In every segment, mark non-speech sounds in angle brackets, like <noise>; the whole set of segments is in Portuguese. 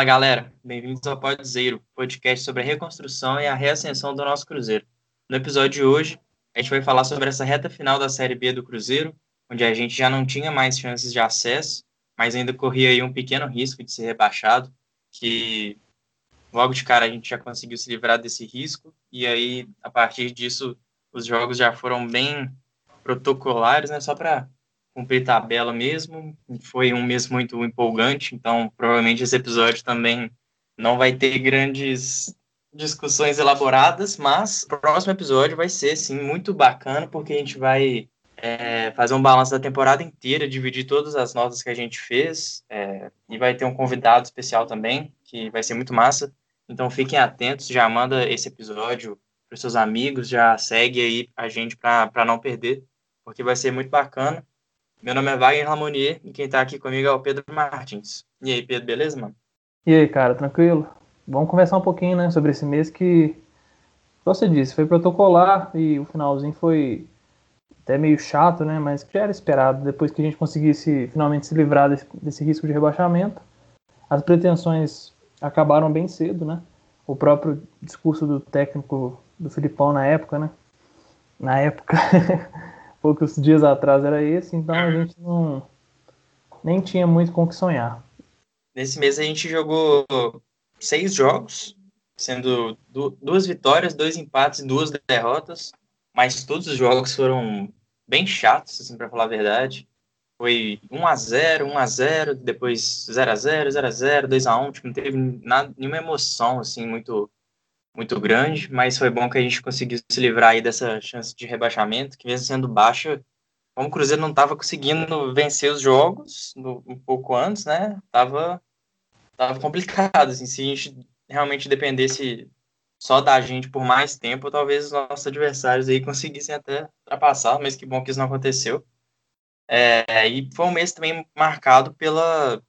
Fala galera, bem-vindos ao Pod Zero, podcast sobre a reconstrução e a reascensão do nosso Cruzeiro. No episódio de hoje, a gente vai falar sobre essa reta final da Série B do Cruzeiro, onde a gente já não tinha mais chances de acesso, mas ainda corria aí um pequeno risco de ser rebaixado, que logo de cara a gente já conseguiu se livrar desse risco, e aí a partir disso os jogos já foram bem protocolares, né, só para cumprir tabela mesmo. Foi um mês muito empolgante, então provavelmente esse episódio também não vai ter grandes discussões elaboradas, mas o próximo episódio vai ser, sim, muito bacana, porque a gente vai é, fazer um balanço da temporada inteira, dividir todas as notas que a gente fez, é, e vai ter um convidado especial também, que vai ser muito massa. Então fiquem atentos, já manda esse episódio para seus amigos, já segue aí a gente para não perder, porque vai ser muito bacana. Meu nome é Wagner Lamonier e quem está aqui comigo é o Pedro Martins. E aí, Pedro, beleza, mano? E aí, cara, tranquilo? Vamos conversar um pouquinho, né, sobre esse mês que, como você disse, foi protocolar e o finalzinho foi até meio chato, né, mas que já era esperado depois que a gente conseguisse finalmente se livrar desse, desse risco de rebaixamento. As pretensões acabaram bem cedo, né? O próprio discurso do técnico do Filipão na época, né? Na época <laughs> poucos dias atrás era esse, então a gente não nem tinha muito com o que sonhar. Nesse mês a gente jogou seis jogos, sendo duas vitórias, dois empates e duas derrotas, mas todos os jogos foram bem chatos, assim, para falar a verdade. Foi 1 a 0 1 a 0 depois 0 a 0 0 a 0 2 a 1 tipo, não teve nada, nenhuma emoção, assim, muito muito grande, mas foi bom que a gente conseguiu se livrar aí dessa chance de rebaixamento, que mesmo sendo baixa, como o Cruzeiro não estava conseguindo vencer os jogos no, um pouco antes, né? Tava, tava complicado, assim, se a gente realmente dependesse só da gente por mais tempo, talvez os nossos adversários aí conseguissem até ultrapassar, mas que bom que isso não aconteceu. É, e foi um mês também marcado pela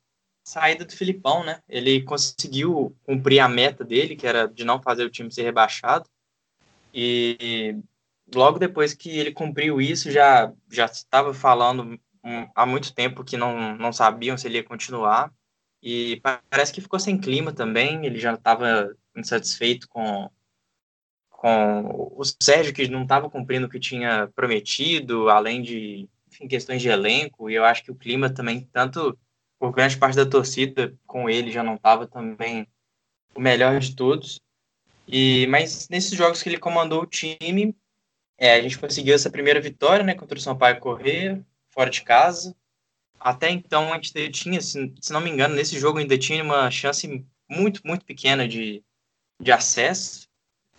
saída do Filipão, né? Ele conseguiu cumprir a meta dele, que era de não fazer o time ser rebaixado. E logo depois que ele cumpriu isso, já já estava falando há muito tempo que não, não sabiam se ele ia continuar. E parece que ficou sem clima também, ele já estava insatisfeito com, com o Sérgio, que não estava cumprindo o que tinha prometido, além de enfim, questões de elenco, e eu acho que o clima também, tanto por grande parte da torcida com ele já não estava também o melhor de todos. E mas nesses jogos que ele comandou o time, é, a gente conseguiu essa primeira vitória, né, contra o Sampaio Correia, fora de casa. Até então a gente tinha, se, se não me engano, nesse jogo ainda tinha uma chance muito, muito pequena de, de acesso.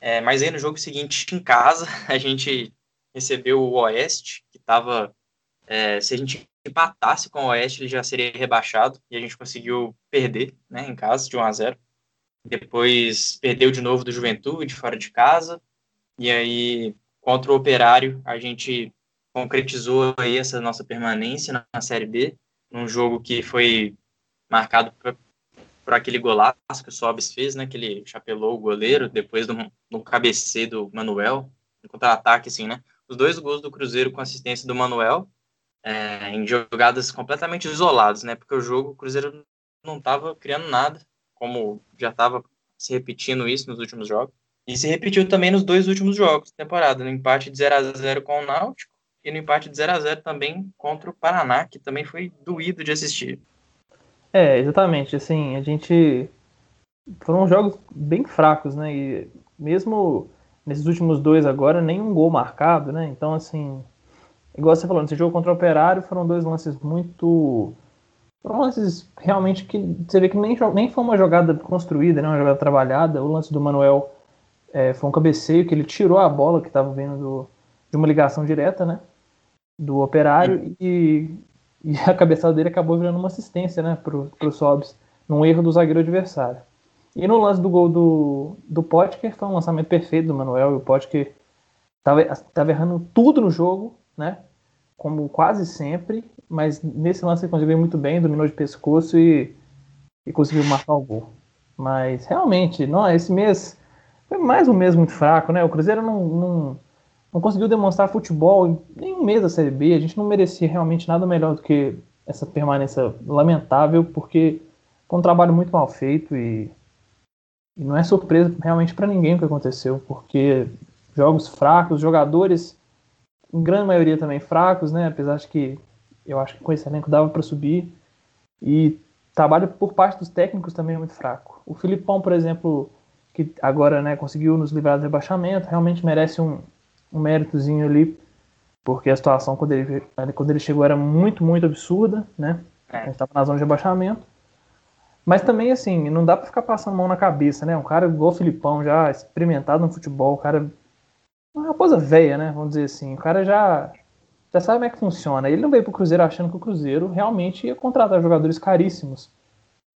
É, mas aí no jogo seguinte, em casa, <laughs> a gente recebeu o Oeste, que estava. É, se a gente empatasse com o Oeste, ele já seria rebaixado e a gente conseguiu perder, né, em casa, de 1 a 0. Depois perdeu de novo do Juventude, fora de casa. E aí, contra o Operário, a gente concretizou aí essa nossa permanência na, Série B, num jogo que foi marcado por, por aquele golaço que o Sobis fez, né, que ele chapelou o goleiro depois do, do cabeceio do Manuel, no contra-ataque, assim, né. Os dois gols do Cruzeiro com assistência do Manuel é, em jogadas completamente isoladas, né? Porque o jogo, o Cruzeiro não estava criando nada, como já estava se repetindo isso nos últimos jogos. E se repetiu também nos dois últimos jogos da temporada, no empate de 0 a 0 com o Náutico e no empate de 0 a 0 também contra o Paraná, que também foi doído de assistir. É, exatamente. Assim, a gente foram jogos bem fracos, né? E mesmo nesses últimos dois agora, nenhum gol marcado, né? Então, assim, igual você falou, nesse jogo contra o Operário foram dois lances muito. Foram lances realmente que você vê que nem, nem foi uma jogada construída, né, uma jogada trabalhada. O lance do Manuel é, foi um cabeceio que ele tirou a bola que estava vindo do, de uma ligação direta, né? Do Operário e, e <laughs> a cabeçada dele acabou virando uma assistência, né? Pro, pro Sobs, num erro do zagueiro adversário. E no lance do gol do, do Potker, foi um lançamento perfeito do Manuel e o Potker estava tava errando tudo no jogo né? Como quase sempre, mas nesse lance ele conseguiu muito bem, dominou de pescoço e, e conseguiu marcar o gol. Mas realmente, não, esse mês foi mais um mês muito fraco, né? O Cruzeiro não, não, não conseguiu demonstrar futebol em nenhum mês da Série B. A gente não merecia realmente nada melhor do que essa permanência lamentável, porque Foi um trabalho muito mal feito e, e não é surpresa realmente para ninguém o que aconteceu, porque jogos fracos, jogadores, em grande maioria também fracos, né? Apesar de que eu acho que com esse elenco dava para subir. E trabalho por parte dos técnicos também é muito fraco. O Filipão, por exemplo, que agora né, conseguiu nos livrar do rebaixamento, realmente merece um, um méritozinho ali, porque a situação quando ele, quando ele chegou era muito, muito absurda, né? É. A gente estava na zona de rebaixamento. Mas também, assim, não dá para ficar passando mão na cabeça, né? Um cara igual o Filipão, já experimentado no futebol, o cara. Uma coisa velha, né? Vamos dizer assim. O cara já, já sabe como é que funciona. Ele não veio pro Cruzeiro achando que o Cruzeiro realmente ia contratar jogadores caríssimos.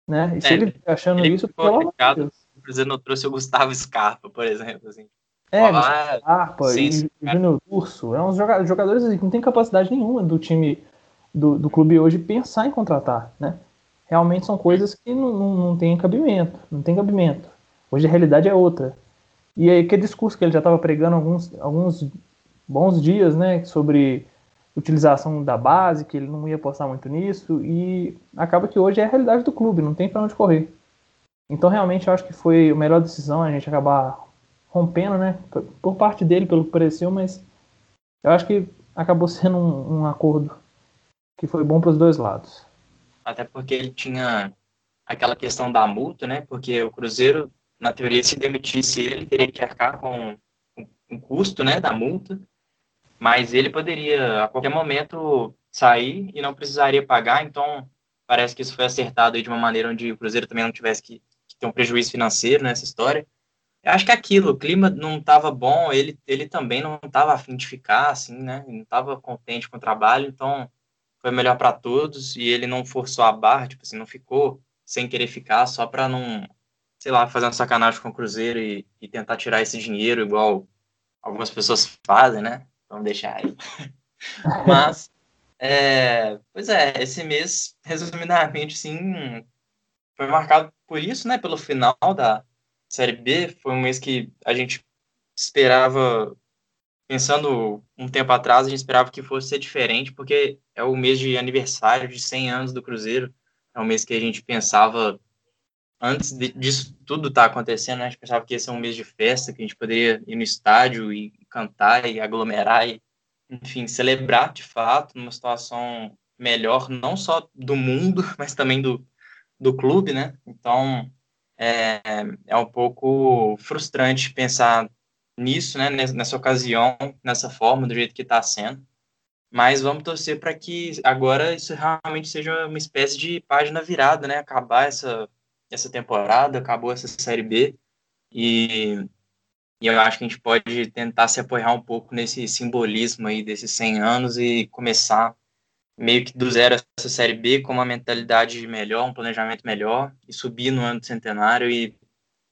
Né? E se é, ele achando ele isso, pelo amor de Deus. O Cruzeiro não trouxe o Gustavo Scarpa, por exemplo. Assim. É, Olá, Scarpa sim, e Júnior Urso. É uns jogadores assim, que não tem capacidade nenhuma do time do, do clube hoje pensar em contratar, né? Realmente são coisas que não, não, não tem cabimento, não tem cabimento. Hoje a realidade é outra. E aí, aquele discurso que ele já estava pregando alguns, alguns bons dias, né, sobre utilização da base, que ele não ia postar muito nisso, e acaba que hoje é a realidade do clube, não tem para onde correr. Então, realmente, eu acho que foi a melhor decisão a gente acabar rompendo, né, por parte dele, pelo que pareceu, mas eu acho que acabou <laughs> sendo um, um acordo que foi bom para os dois lados. Até porque ele tinha aquela questão da multa, né, porque o Cruzeiro, na teoria, se demitisse ele, teria que arcar com o custo, né, da multa, mas ele poderia a qualquer momento sair e não precisaria pagar, então parece que isso foi acertado de uma maneira onde o Cruzeiro também não tivesse que, que ter um prejuízo financeiro nessa história. Eu acho que é aquilo, o clima não estava bom, ele, ele também não estava afim de ficar, assim, né? Não estava contente com o trabalho, então foi melhor para todos e ele não forçou a barra, tipo assim, não ficou sem querer ficar só para não, sei lá, fazer uma sacanagem com o Cruzeiro e, e tentar tirar esse dinheiro igual algumas pessoas fazem, né? Vamos deixar aí. <laughs> Mas, é, pois é, esse mês, resumidamente, sim, foi marcado por isso, né? Pelo final da Série B. Foi um mês que a gente esperava, pensando um tempo atrás, a gente esperava que fosse ser diferente, porque é o mês de aniversário de 100 anos do Cruzeiro. É um mês que a gente pensava antes de, disso tudo estar tá acontecendo, né, a gente pensava que ia ser um mês de festa, que a gente poderia ir no estádio e cantar e aglomerar e, enfim, celebrar de fato numa situação melhor, não só do mundo, <laughs> mas também do, do clube, né? Então, é, é um pouco frustrante pensar nisso, né, nessa ocasião, nessa forma, do jeito que está sendo. Mas vamos torcer para que agora isso realmente seja uma espécie de página virada, né? Acabar essa essa temporada, acabou essa Série B, e, e eu acho que a gente pode tentar se apoiar um pouco nesse simbolismo aí desses 100 anos e começar meio que do zero essa Série B com uma mentalidade melhor, um planejamento melhor, e subir no ano do centenário e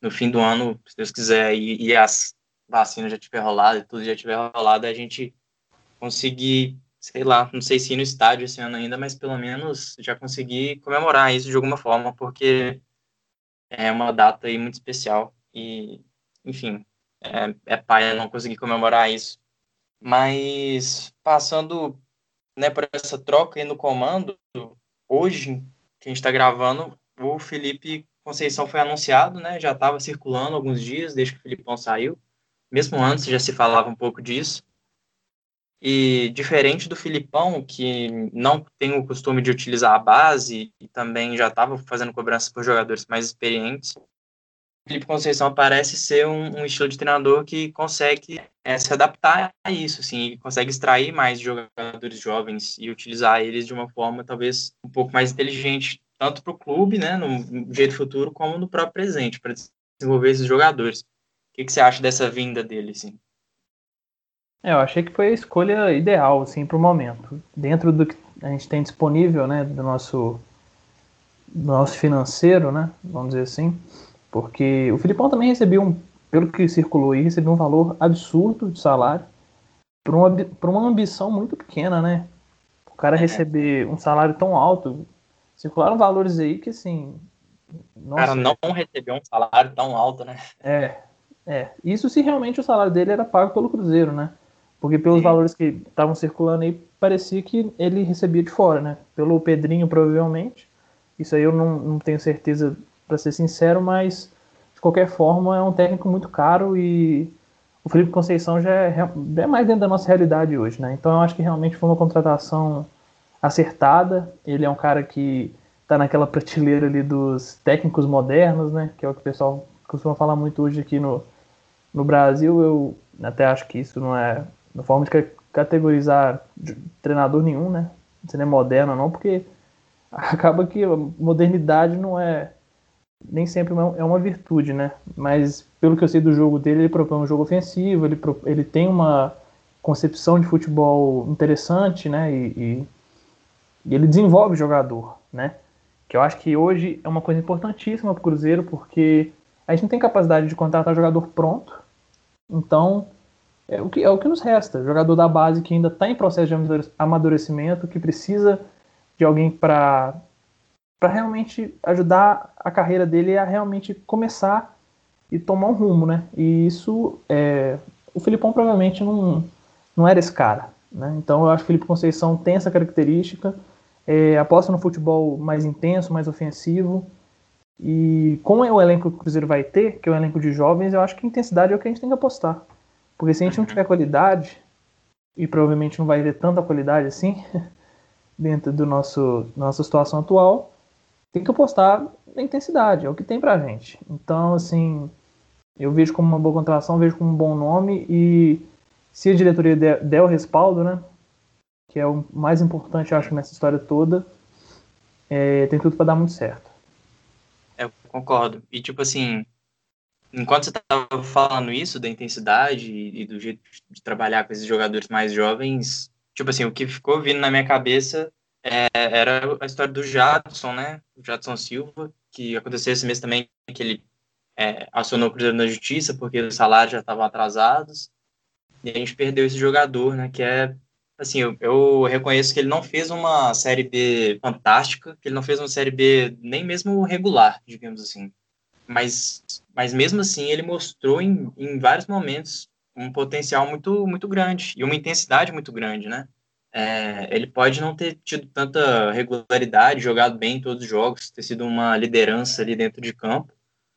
no fim do ano, se Deus quiser, e, e as vacinas já tiver rolado e tudo já tiver rolado, a gente conseguir sei lá, não sei se ir no estádio esse ano ainda, mas pelo menos já conseguir comemorar isso de alguma forma, porque é uma data aí muito especial e, enfim, é, é pai não conseguir comemorar isso. Mas passando né, por essa troca aí no comando, hoje que a gente está gravando, o Felipe Conceição foi anunciado, né? Já estava circulando alguns dias desde que o Filipão saiu. Mesmo antes já se falava um pouco disso. E diferente do Filipão, que não tem o costume de utilizar a base e também já estava fazendo cobranças por jogadores mais experientes, Felipe Conceição parece ser um, um estilo de treinador que consegue é, se adaptar a isso, assim, consegue extrair mais jogadores jovens e utilizar eles de uma forma talvez um pouco mais inteligente, tanto para o clube, né, no jeito futuro, como no próprio presente, para desenvolver esses jogadores. O que, que você acha dessa vinda dele, assim? É, eu achei que foi a escolha ideal, assim, para o momento. Dentro do que a gente tem disponível, né, do nosso, do nosso financeiro, né, vamos dizer assim, porque o Filipão também recebeu um, pelo que circulou aí, recebeu um valor absurdo de salário por uma, por uma ambição muito pequena, né? O cara receber um salário tão alto, circularam valores aí que, assim... O cara não recebeu um salário tão alto, né? É, é. Isso se realmente o salário dele era pago pelo Cruzeiro, né? Porque pelos Sim. valores que estavam circulando aí, parecia que ele recebia de fora, né? Pelo Pedrinho, provavelmente, Isso aí eu não, não tenho certeza, para ser sincero, mas de qualquer forma é um técnico muito caro e o Felipe Conceição já é, é mais dentro da nossa realidade hoje, né? Então eu acho que realmente foi uma contratação acertada. Ele é um cara que está naquela prateleira ali dos técnicos modernos, né? Que é o que o pessoal costuma falar muito hoje aqui no, no Brasil. Eu até acho que isso não é uma forma de categorizar treinador nenhum, né? Se não é moderno não, porque <laughs> acaba que modernidade não é nem sempre é uma virtude, né? Mas pelo que eu sei do jogo dele, ele propõe um jogo ofensivo, ele, ele tem uma concepção de futebol interessante, né? E, e ele desenvolve o jogador, né? Que eu acho que hoje é uma coisa importantíssima para o Cruzeiro, porque a gente não tem capacidade de contratar jogador pronto, então é o que, é o que nos resta. Jogador da base que ainda está em processo de amadurecimento, que precisa de alguém para realmente ajudar a carreira dele a realmente começar e tomar um rumo, né? E isso, é, o Filipão provavelmente não, não era esse cara, né? Então eu acho que o Felipe Conceição tem essa característica, é, aposta no futebol mais intenso, mais ofensivo, e com o elenco que o Cruzeiro vai ter, que é o elenco de jovens, eu acho que intensidade é o que a gente tem que apostar. Porque se a gente não tiver qualidade, e provavelmente não vai ter tanta qualidade assim, <laughs> dentro do nosso nossa situação atual, tem que apostar na intensidade, é o que tem pra gente. Então, assim, eu vejo como uma boa contratação, vejo como um bom nome e se a diretoria der, der o respaldo, né, que é o mais importante, acho, nessa história toda, é, tem tudo para dar muito certo. Eu concordo. E, tipo assim, enquanto você estava falando isso, da intensidade e, do jeito de trabalhar com esses jogadores mais jovens, tipo assim, o que ficou vindo na minha cabeça é, era a história do Jadson, né? O Jadson Silva, que aconteceu esse mês também, que ele é, acionou o Cruzeiro na Justiça porque os salários já estavam atrasados. E a gente perdeu esse jogador, né? Que é, assim, eu, eu, reconheço que ele não fez uma Série B fantástica, que ele não fez uma Série B nem mesmo regular, digamos assim. Mas, mas mesmo assim, ele mostrou em, em vários momentos um potencial muito, muito grande e uma intensidade muito grande, né? É, ele pode não ter tido tanta regularidade, jogado bem em todos os jogos, ter sido uma liderança ali dentro de campo,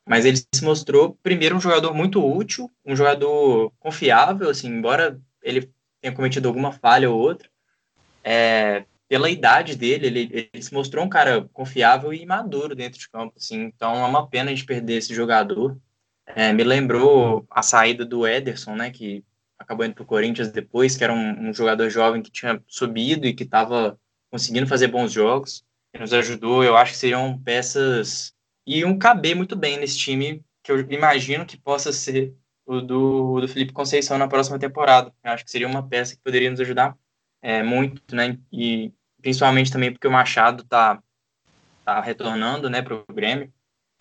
mas ele se mostrou, primeiro, um jogador muito útil, um jogador confiável, assim, embora ele tenha cometido alguma falha ou outra, é, pela idade dele, ele, ele, se mostrou um cara confiável e maduro dentro de campo, assim, então é uma pena a gente perder esse jogador. É, me lembrou a saída do Ederson, né, que acabou indo para o Corinthians depois, que era um, um, jogador jovem que tinha subido e que estava conseguindo fazer bons jogos, que nos ajudou. Eu acho que seriam peças e um caber muito bem nesse time, que eu imagino que possa ser o do, do Felipe Conceição na próxima temporada. Eu acho que seria uma peça que poderia nos ajudar é, muito, né? E principalmente também porque o Machado está tá retornando, né, para o Grêmio.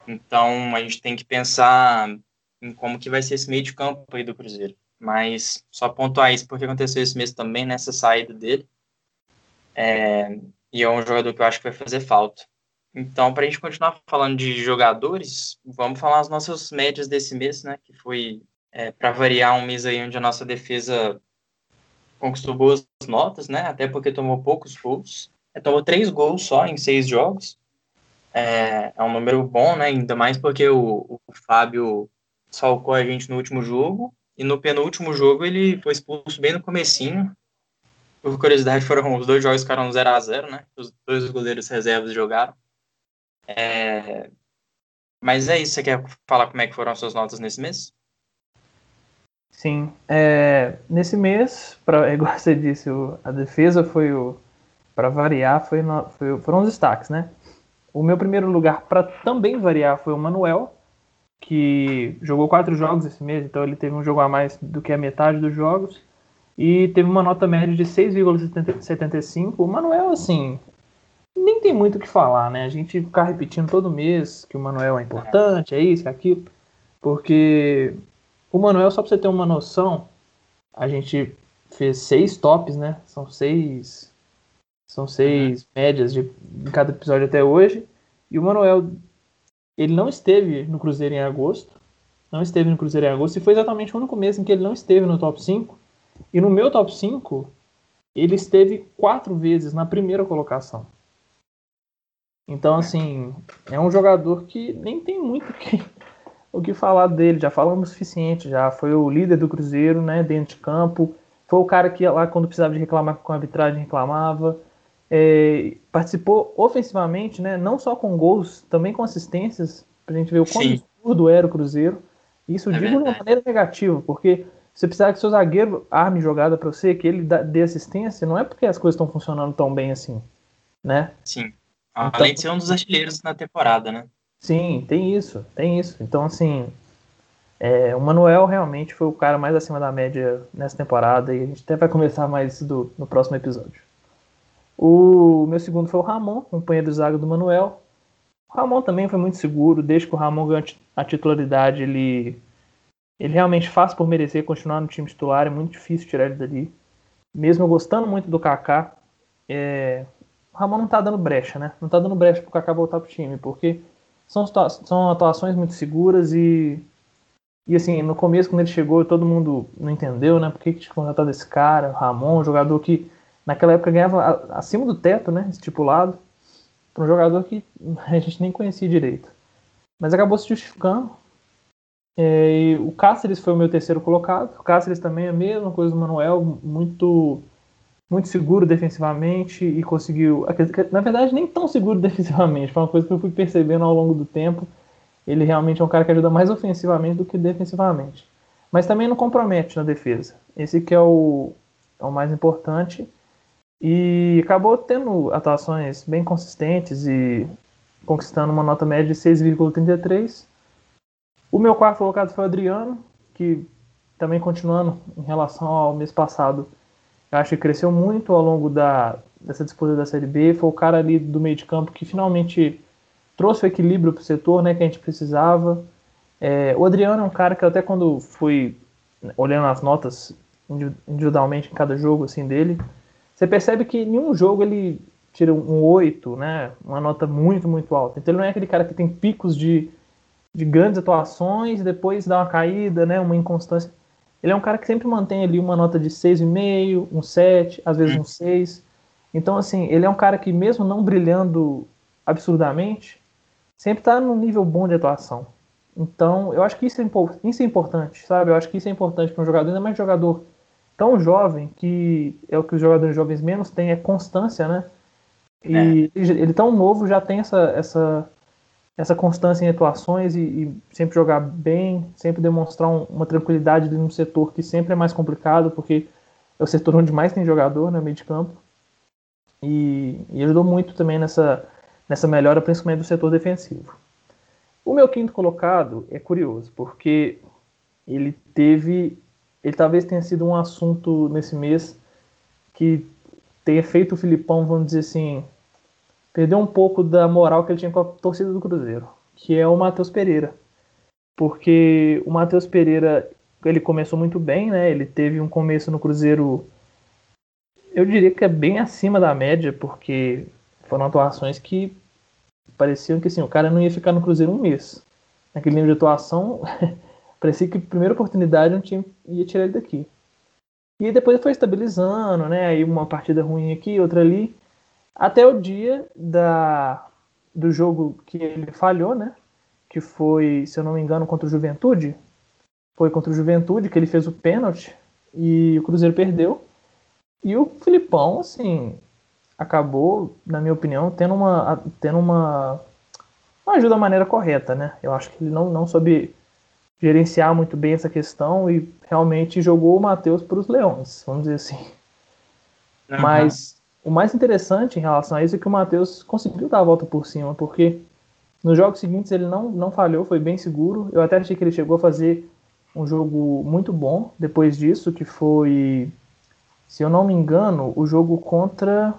Então a gente tem que pensar em como que vai ser esse meio de campo aí do Cruzeiro mas só pontuar isso porque aconteceu isso mesmo também nessa saída dele. É, e é um jogador que eu acho que vai fazer falta. Então, para a gente continuar falando de jogadores, vamos falar as nossas médias desse mês, né? Que foi, é, para variar, um mês aí onde a nossa defesa conquistou boas notas, né? Até porque tomou poucos gols. É, tomou três gols só em seis jogos. É, é um número bom, né? Ainda mais porque o, o Fábio salcou a gente no último jogo e no penúltimo jogo ele foi expulso bem no comecinho. Por curiosidade, foram os dois jogos que ficaram 0 a 0 né? Os dois goleiros reservas jogaram. É... Mas é isso, você quer falar como é que foram as suas notas nesse mês? Sim, é, nesse mês, pra, <laughs> igual você disse, o, a defesa foi o. Para variar, foi, no, foi, foram os destaques, né? O meu primeiro lugar, para também variar, foi o Manuel, que jogou quatro jogos esse mês, então ele teve um jogo a mais do que a metade dos jogos e teve uma nota média de 6,75. O Manuel, assim, nem tem muito o que falar, né? A gente ficar repetindo todo mês que o Manuel é importante, é isso, é aquilo, porque o Manuel, só para você ter uma noção, a gente fez seis tops, né? São seis, são seis médias de, de cada episódio até hoje. E o Manuel ele não esteve no Cruzeiro em agosto. Não esteve no Cruzeiro em agosto. E foi exatamente o único mês em que ele não esteve no top 5. E no meu top 5, ele esteve quatro vezes na primeira colocação. Então, assim, é um jogador que nem tem muito que, o que falar dele. Já falamos o suficiente, já foi o líder do Cruzeiro, né, dentro de campo. Foi o cara que lá quando precisava de reclamar com a arbitragem reclamava. É, participou ofensivamente, né, não só com gols, também com assistências, pra gente ver o quão absurdo era o Cruzeiro. Isso eu é digo de uma maneira negativa, porque você precisar que seu zagueiro arme jogada para você, que ele dê assistência, não é porque as coisas estão funcionando tão bem assim, né? Sim. Então, Além de ser um dos artilheiros na temporada, né? Sim, tem isso, tem isso. Então, assim, é, o Manuel realmente foi o cara mais acima da média nessa temporada e a gente até vai conversar mais isso do, no próximo episódio. O meu segundo foi o Ramon, companheiro de zaga do Manuel. O Ramon também foi muito seguro, desde que o Ramon ganhou a titularidade, ele, ele realmente faz por merecer continuar no time titular, é muito difícil tirar ele dali. Mesmo gostando muito do Kaká, é, o Ramon não tá dando brecha, né? Não tá dando brecha pro Kaká voltar pro time, porque são, são atuações muito seguras e. E assim, no começo, quando ele chegou, todo mundo não entendeu, né? Por que, tinha contratado esse cara, Ramon, um jogador que naquela época ganhava acima do teto, né? Estipulado, para um jogador que <laughs> a gente nem conhecia direito. Mas acabou se justificando. É, o Cáceres foi o meu terceiro colocado. O Cáceres também é a mesma coisa do Manuel, muito muito seguro defensivamente e conseguiu. Na verdade, nem tão seguro <laughs> defensivamente, foi uma coisa que eu fui percebendo ao longo do tempo. Ele realmente é um cara que ajuda mais ofensivamente do que defensivamente. Mas também não compromete na defesa. Esse que é o, é o mais importante. E acabou tendo atuações bem consistentes e conquistando uma nota média de 6,33. O meu quarto colocado foi o Adriano, que também continuando em relação ao mês passado, acho que cresceu muito ao longo da, dessa disputa da Série B. Foi o cara ali do meio de campo que finalmente trouxe o equilíbrio para o setor né, que a gente precisava. É, o Adriano é um cara que até quando fui olhando as notas individualmente em cada jogo assim dele, você percebe que em um jogo ele tira um 8, né, uma nota muito, muito alta. Então ele não é aquele cara que tem picos de, de grandes atuações depois dá uma caída, né, uma inconstância. Ele é um cara que sempre mantém ali uma nota de 6,5, um 7, às vezes um 6. Então, assim, ele é um cara que, mesmo não brilhando absurdamente, sempre está num nível bom de atuação. Então, eu acho que isso é, isso é importante, sabe? Eu acho que isso é importante para um jogador, ainda mais um jogador tão jovem, que é o que os jogadores jovens menos têm, é constância, né? E é. ele, ele tão novo já tem essa, essa essa constância em atuações e, e sempre jogar bem, sempre demonstrar um, uma tranquilidade num setor que sempre é mais complicado, porque é o setor onde mais tem jogador, né, meio de campo. E, e ajudou muito também nessa, nessa melhora, principalmente do setor defensivo. O meu quinto colocado é curioso, porque ele teve. Ele talvez tenha sido um assunto nesse mês que tenha feito o Filipão, vamos dizer assim, perdeu um pouco da moral que ele tinha com a torcida do Cruzeiro, que é o Matheus Pereira. Porque o Matheus Pereira, ele começou muito bem, né? Ele teve um começo no Cruzeiro, eu diria que é bem acima da média, porque foram atuações que pareciam que assim, o cara não ia ficar no Cruzeiro um mês. Naquele nível de atuação, <laughs> parecia que a primeira oportunidade não tinha, ia tirar ele daqui. E depois foi estabilizando, né? Aí uma partida ruim aqui, outra ali. Até o dia da, do jogo que ele falhou, né? Que foi, se eu não me engano, contra o Juventude. Foi contra o Juventude que ele fez o pênalti e o Cruzeiro perdeu. E o Filipão, assim, acabou, na minha opinião, tendo uma, tendo uma, uma ajuda da maneira correta, né? Eu acho que ele não, não soube gerenciar muito bem essa questão e realmente jogou o Matheus para os Leões, vamos dizer assim. Uhum. Mas o mais interessante em relação a isso é que o Matheus conseguiu dar a volta por cima, porque nos jogos seguintes ele não, não falhou, foi bem seguro. Eu até achei que ele chegou a fazer um jogo muito bom depois disso, que foi, se eu não me engano, o jogo contra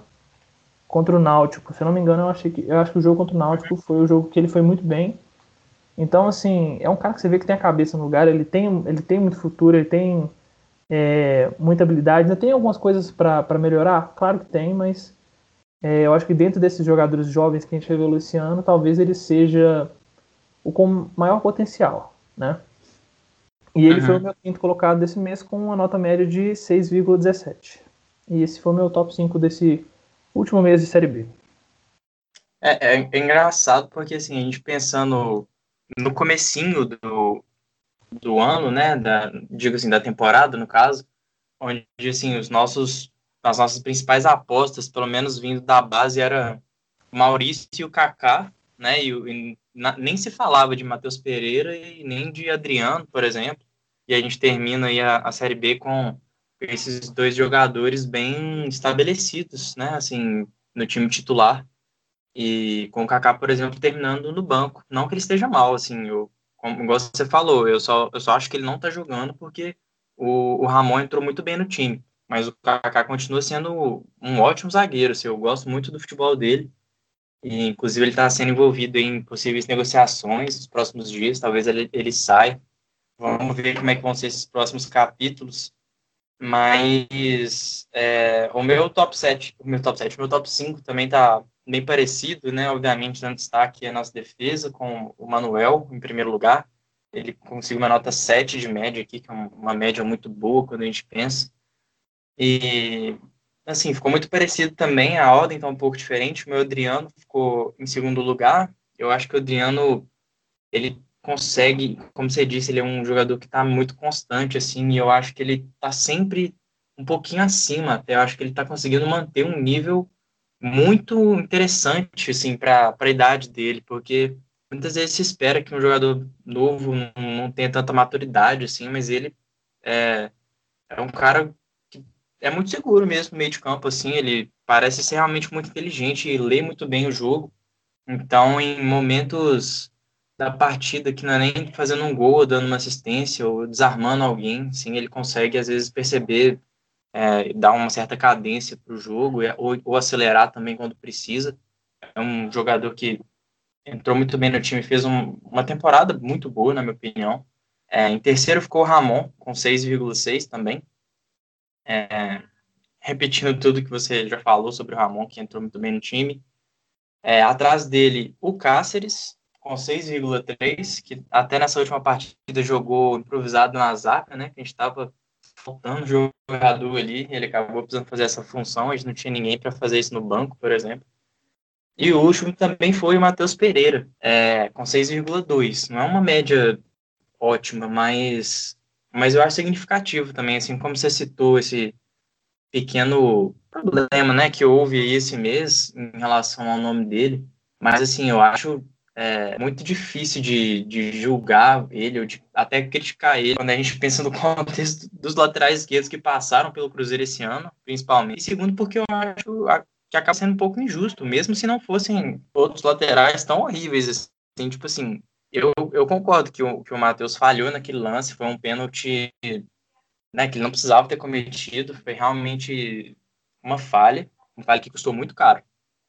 contra o Náutico. Se eu não me engano, eu achei que eu acho que o jogo contra o Náutico foi o jogo que ele foi muito bem. Então, assim, é um cara que você vê que tem a cabeça no lugar, ele tem, ele tem muito futuro, ele tem é, muita habilidade. Ainda tem algumas coisas para melhorar? Claro que tem, mas é, eu acho que dentro desses jogadores jovens que a gente revelou esse ano, talvez ele seja o com maior potencial, né? E ele uhum. foi o meu quinto colocado desse mês com uma nota média de 6,17. E esse foi o meu top 5 desse último mês de Série B. É, é, é, engraçado porque, assim, a gente pensando no comecinho do, do ano, né, da, digo assim, da temporada, no caso, onde, assim, os nossos, as nossas principais apostas, pelo menos vindo da base, era Maurício e o Kaká, né, e, e na, nem se falava de Matheus Pereira e nem de Adriano, por exemplo, e a gente termina aí a, a Série B com esses dois jogadores bem estabelecidos, né, assim, no time titular, e com o Kaká, por exemplo, terminando no banco. Não que ele esteja mal, assim, eu, como igual você falou, eu só, eu só acho que ele não tá jogando porque o, o Ramon entrou muito bem no time. Mas o Kaká continua sendo um ótimo zagueiro, assim, eu gosto muito do futebol dele. E, inclusive, ele está sendo envolvido em possíveis negociações nos próximos dias, talvez ele, ele saia. Vamos ver como é que vão ser esses próximos capítulos. Mas é, o meu top 7, o meu top 7, o meu top 5 também tá bem parecido, né? Obviamente, dando destaque a nossa defesa, com o Manuel em primeiro lugar. Ele conseguiu uma nota 7 de média aqui, que é uma média muito boa quando a gente pensa. E, assim, ficou muito parecido também, a ordem está um pouco diferente. O meu Adriano ficou em segundo lugar. Eu acho que o Adriano, ele consegue, como você disse, ele é um jogador que está muito constante, assim, e eu acho que ele está sempre um pouquinho acima, até eu acho que ele está conseguindo manter um nível muito interessante, assim, para a idade dele, porque muitas vezes se espera que um jogador novo não, tenha tanta maturidade, assim, mas ele é, é um cara que é muito seguro mesmo no meio de campo, assim, ele parece ser realmente muito inteligente e lê muito bem o jogo, então em momentos da partida que não é nem fazendo um gol, ou dando uma assistência ou desarmando alguém, sim, ele consegue às vezes perceber é, dar uma certa cadência para o jogo ou, ou, acelerar também quando precisa. É um jogador que entrou muito bem no time, fez um, uma temporada muito boa, na minha opinião. É, em terceiro ficou o Ramon, com 6,6 também. É, repetindo tudo que você já falou sobre o Ramon, que entrou muito bem no time. É, atrás dele, o Cáceres, com 6,3, que até nessa última partida jogou improvisado na zaga, né? Que a gente estava faltando jogador ali, ele acabou precisando fazer essa função, a gente não tinha ninguém para fazer isso no banco, por exemplo. E o último também foi o Matheus Pereira, é, com 6,2. Não é uma média ótima, mas, mas eu acho significativo também, assim como você citou esse pequeno problema né, que houve esse mês em relação ao nome dele. Mas assim, eu acho é muito difícil de, de julgar ele, ou de até criticar ele, quando a gente pensa no <laughs> contexto dos laterais esquerdos que passaram pelo Cruzeiro esse ano, principalmente. E segundo, porque eu acho que acaba sendo um pouco injusto, mesmo se não fossem outros laterais tão horríveis. Assim, tipo assim, eu, eu concordo que o, que o Matheus falhou naquele lance, foi um pênalti né, que ele não precisava ter cometido, foi realmente uma falha, uma falha que custou muito caro.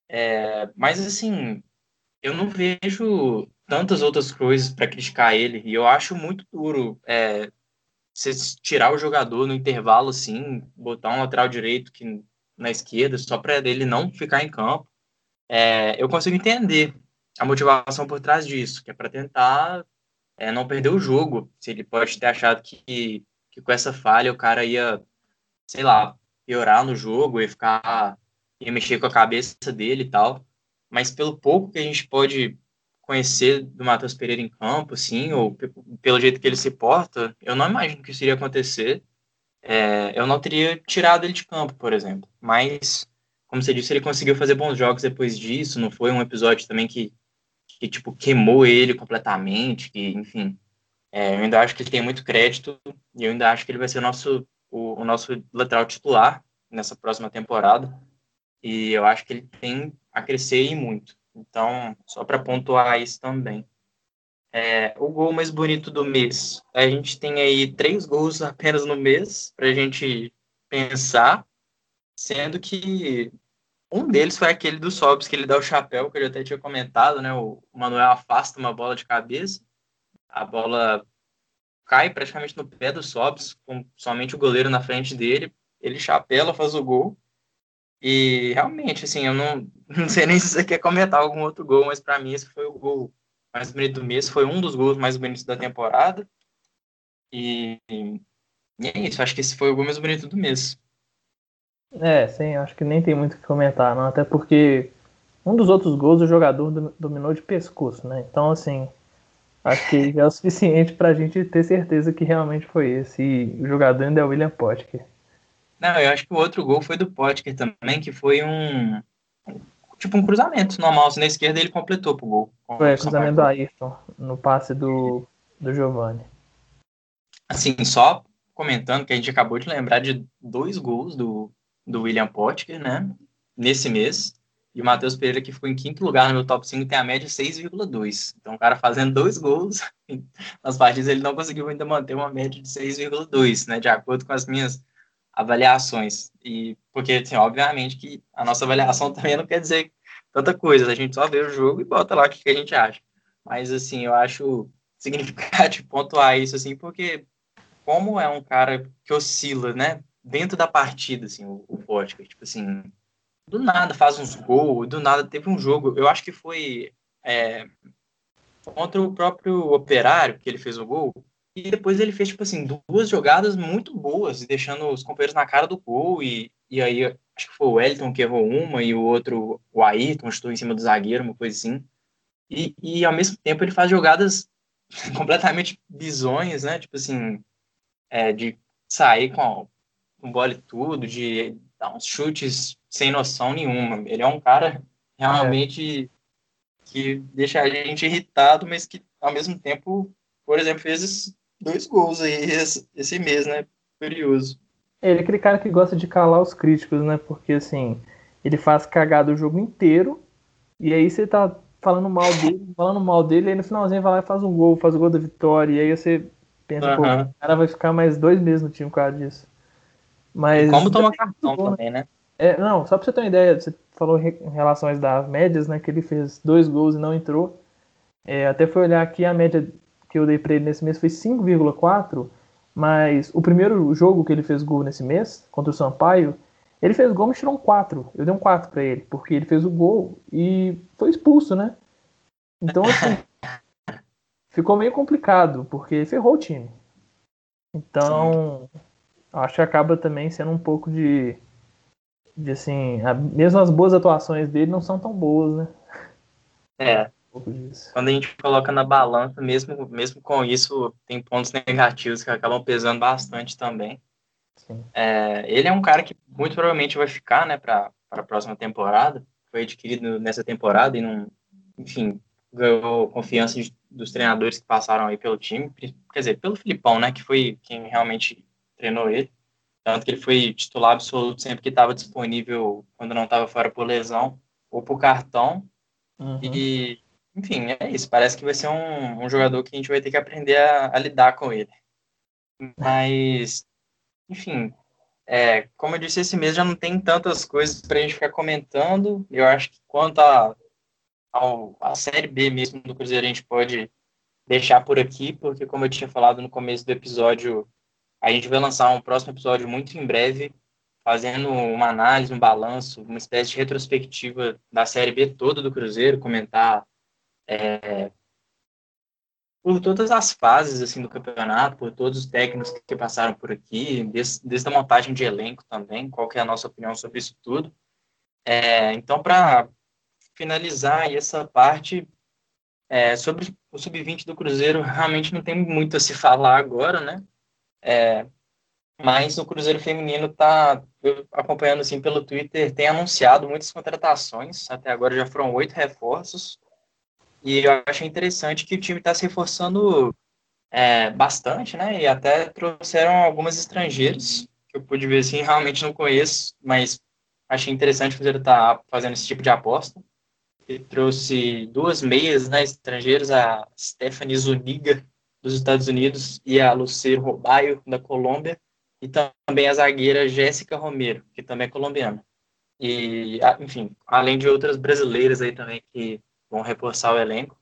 É, mas, assim, eu não vejo tantas outras coisas para criticar ele. E eu acho muito duro é, você tirar o jogador no intervalo assim, botar um lateral direito que, na esquerda, só para ele não ficar em campo. É, eu consigo entender a motivação por trás disso, que é para tentar é, não perder o jogo. Se ele pode ter achado que, que com essa falha o cara ia, sei lá, piorar no jogo e ficar ia mexer com a cabeça dele e tal mas pelo pouco que a gente pode conhecer do Matheus Pereira em campo, sim, ou pelo jeito que ele se porta, eu não imagino que isso iria acontecer. É, eu não teria tirado ele de campo, por exemplo. Mas, como você disse, ele conseguiu fazer bons jogos depois disso. Não foi um episódio também que, que tipo, queimou ele completamente. Que, enfim, é, eu ainda acho que ele tem muito crédito e eu ainda acho que ele vai ser o nosso, o, o nosso lateral titular nessa próxima temporada. E eu acho que ele tem a crescer e muito. Então, só para pontuar isso também. É, o gol mais bonito do mês. A gente tem aí três gols apenas no mês para a gente pensar, sendo que um deles foi aquele do Sobs, que ele dá o chapéu, que eu já até tinha comentado, né? O Manuel afasta uma bola de cabeça, a bola cai praticamente no pé do Sobs, com somente o goleiro na frente dele, ele chapela, faz o gol. E realmente, assim, eu não, <laughs> não sei nem se você quer comentar algum outro gol, mas para mim esse foi o gol mais bonito do mês, foi um dos gols mais bonitos da temporada. E, e é isso, acho que esse foi o gol mais bonito do mês. É, sim, acho que nem tem muito o que comentar, não, até porque um dos outros gols o jogador dominou de pescoço, né? Então, assim, acho que é o <laughs> suficiente para a gente ter certeza que realmente foi esse. E o jogador ainda é o William Potker. Não, eu acho que o outro gol foi do Potker também, que foi um. Tipo um cruzamento normal. Assim, na esquerda ele completou pro gol. Foi, cruzamento do Ayrton, no passe do, do Giovanni. Assim, só comentando que a gente acabou de lembrar de dois gols do, do William Potker, né? Nesse mês. E o Matheus Pereira, que ficou em quinto lugar no meu top 5, tem a média 6,2. Então, o cara fazendo dois gols <laughs> nas partidas, ele não conseguiu ainda manter uma média de 6,2, né? De acordo com as minhas avaliações. E porque, assim, obviamente que a nossa avaliação <laughs> também não quer dizer tanta coisa. A gente só vê o jogo e bota lá o que, a gente acha. Mas, assim, eu acho <laughs> significativo pontuar isso, assim, porque como é um cara que oscila, né? Dentro da partida, assim, o, o Vodka, tipo assim, do nada faz uns gols, do nada teve um jogo, eu acho que foi é, contra o próprio Operário, que ele fez o gol, e depois ele fez, tipo assim, duas jogadas muito boas, deixando os companheiros na cara do gol, e, e aí acho que foi o Wellington que errou uma, e o outro, o Ayrton, estou em cima do zagueiro, uma coisa assim. E, e ao mesmo tempo ele faz jogadas <laughs> completamente bizonhas, né? Tipo assim, é, de sair com, com bola e tudo, de dar uns chutes sem noção nenhuma. Ele é um cara realmente é. que deixa a gente irritado, mas que ao mesmo tempo, por exemplo, fez dois gols aí esse, esse mês, né? Curioso. Ele é aquele cara que gosta de calar os críticos, né? Porque assim, ele faz cagada o jogo inteiro, e aí você tá falando mal dele, falando mal dele, e aí no finalzinho vai lá e faz um gol, faz o gol da vitória, e aí você pensa, uhum. pô, o cara vai ficar mais dois meses no time por causa disso. Mas. E como toma cartão bom, né? também, né? É, não, só pra você ter uma ideia, você falou em relação às das médias, né? Que ele fez dois gols e não entrou. É, até foi olhar aqui a média que eu dei pra ele nesse mês foi 5,4, mas o primeiro jogo que ele fez gol nesse mês, contra o Sampaio, ele fez gol e tirou um 4. Eu dei um 4 para ele, porque ele fez o gol e foi expulso, né? Então, assim, <laughs> ficou meio complicado, porque ferrou o time. Então, acho que acaba também sendo um pouco de de assim, a, mesmo as boas atuações dele não são tão boas, né? É. Um Quando a gente coloca na balança, mesmo, mesmo com isso, tem pontos negativos que acabam pesando bastante também. É, ele é um cara que muito provavelmente vai ficar, né, para a próxima temporada. Foi adquirido nessa temporada e não, enfim, ganhou confiança de, dos treinadores que passaram aí pelo time, quer dizer, pelo Filipão, né, que foi quem realmente treinou ele. Tanto que ele foi titular absoluto sempre que estava disponível quando não estava fora por lesão ou por cartão. Uhum. E, enfim, é isso. Parece que vai ser um, um jogador que a gente vai ter que aprender a, a lidar com ele. Mas, enfim, é, como eu disse, esse mês já não tem tantas coisas para a gente ficar comentando. Eu acho que quanto a, ao, a Série B mesmo do Cruzeiro, a gente pode deixar por aqui, porque, como eu tinha falado no começo do episódio, a gente vai lançar um próximo episódio muito em breve, fazendo uma análise, um balanço, uma espécie de retrospectiva da Série B toda do Cruzeiro, comentar é, por todas as fases assim do campeonato, por todos os técnicos que passaram por aqui, desde, desde a montagem de elenco também, qual é a nossa opinião sobre isso tudo. É, então, para finalizar essa parte é, sobre o sub-20 do Cruzeiro, realmente não tem muito a se falar agora, né? É, mas o Cruzeiro Feminino está acompanhando assim pelo Twitter, tem anunciado muitas contratações, até agora já foram oito reforços, e eu achei interessante que o time está se reforçando é, bastante, né? E até trouxeram algumas estrangeiros, que eu pude ver assim, realmente não conheço, mas achei interessante o Cruzeiro estar tá fazendo esse tipo de aposta. Ele trouxe duas meias né, estrangeiras, a Stephanie Zuniga, dos Estados Unidos, e a Lucero Robaio, da Colômbia, e também a zagueira Jéssica Romero, que também é colombiana. E, enfim, além de outras brasileiras aí também que vão reforçar o elenco.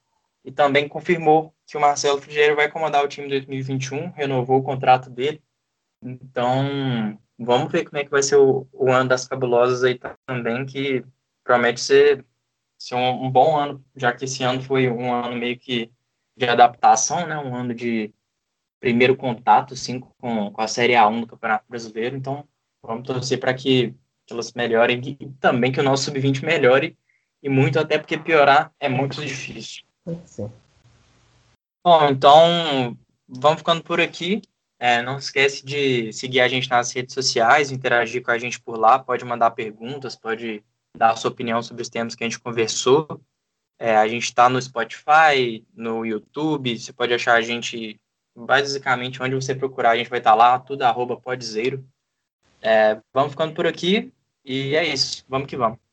E também confirmou que o Marcelo Frigeiro vai comandar o time 2021, renovou o contrato dele. Então, vamos ver como é que vai ser o, o ano das cabulosas aí também, que promete ser, ser um, um bom ano, já que esse ano foi um ano meio que de adaptação, né? Um ano de primeiro contato, assim, com, com a Série A1 do Campeonato Brasileiro. Então, vamos torcer para que elas melhorem e também que o nosso sub-20 melhore e muito até porque piorar é muito difícil. Sim. Bom, então vamos ficando por aqui. É, não esquece de seguir a gente nas redes sociais, interagir com a gente por lá, pode mandar perguntas, pode dar a sua opinião sobre os temas que a gente conversou. É, a gente está no Spotify, no YouTube, você pode achar a gente basicamente onde você procurar, a gente vai estar tá lá, tudo arroba podzeiro. É, vamos ficando por aqui e é isso, vamos que vamos.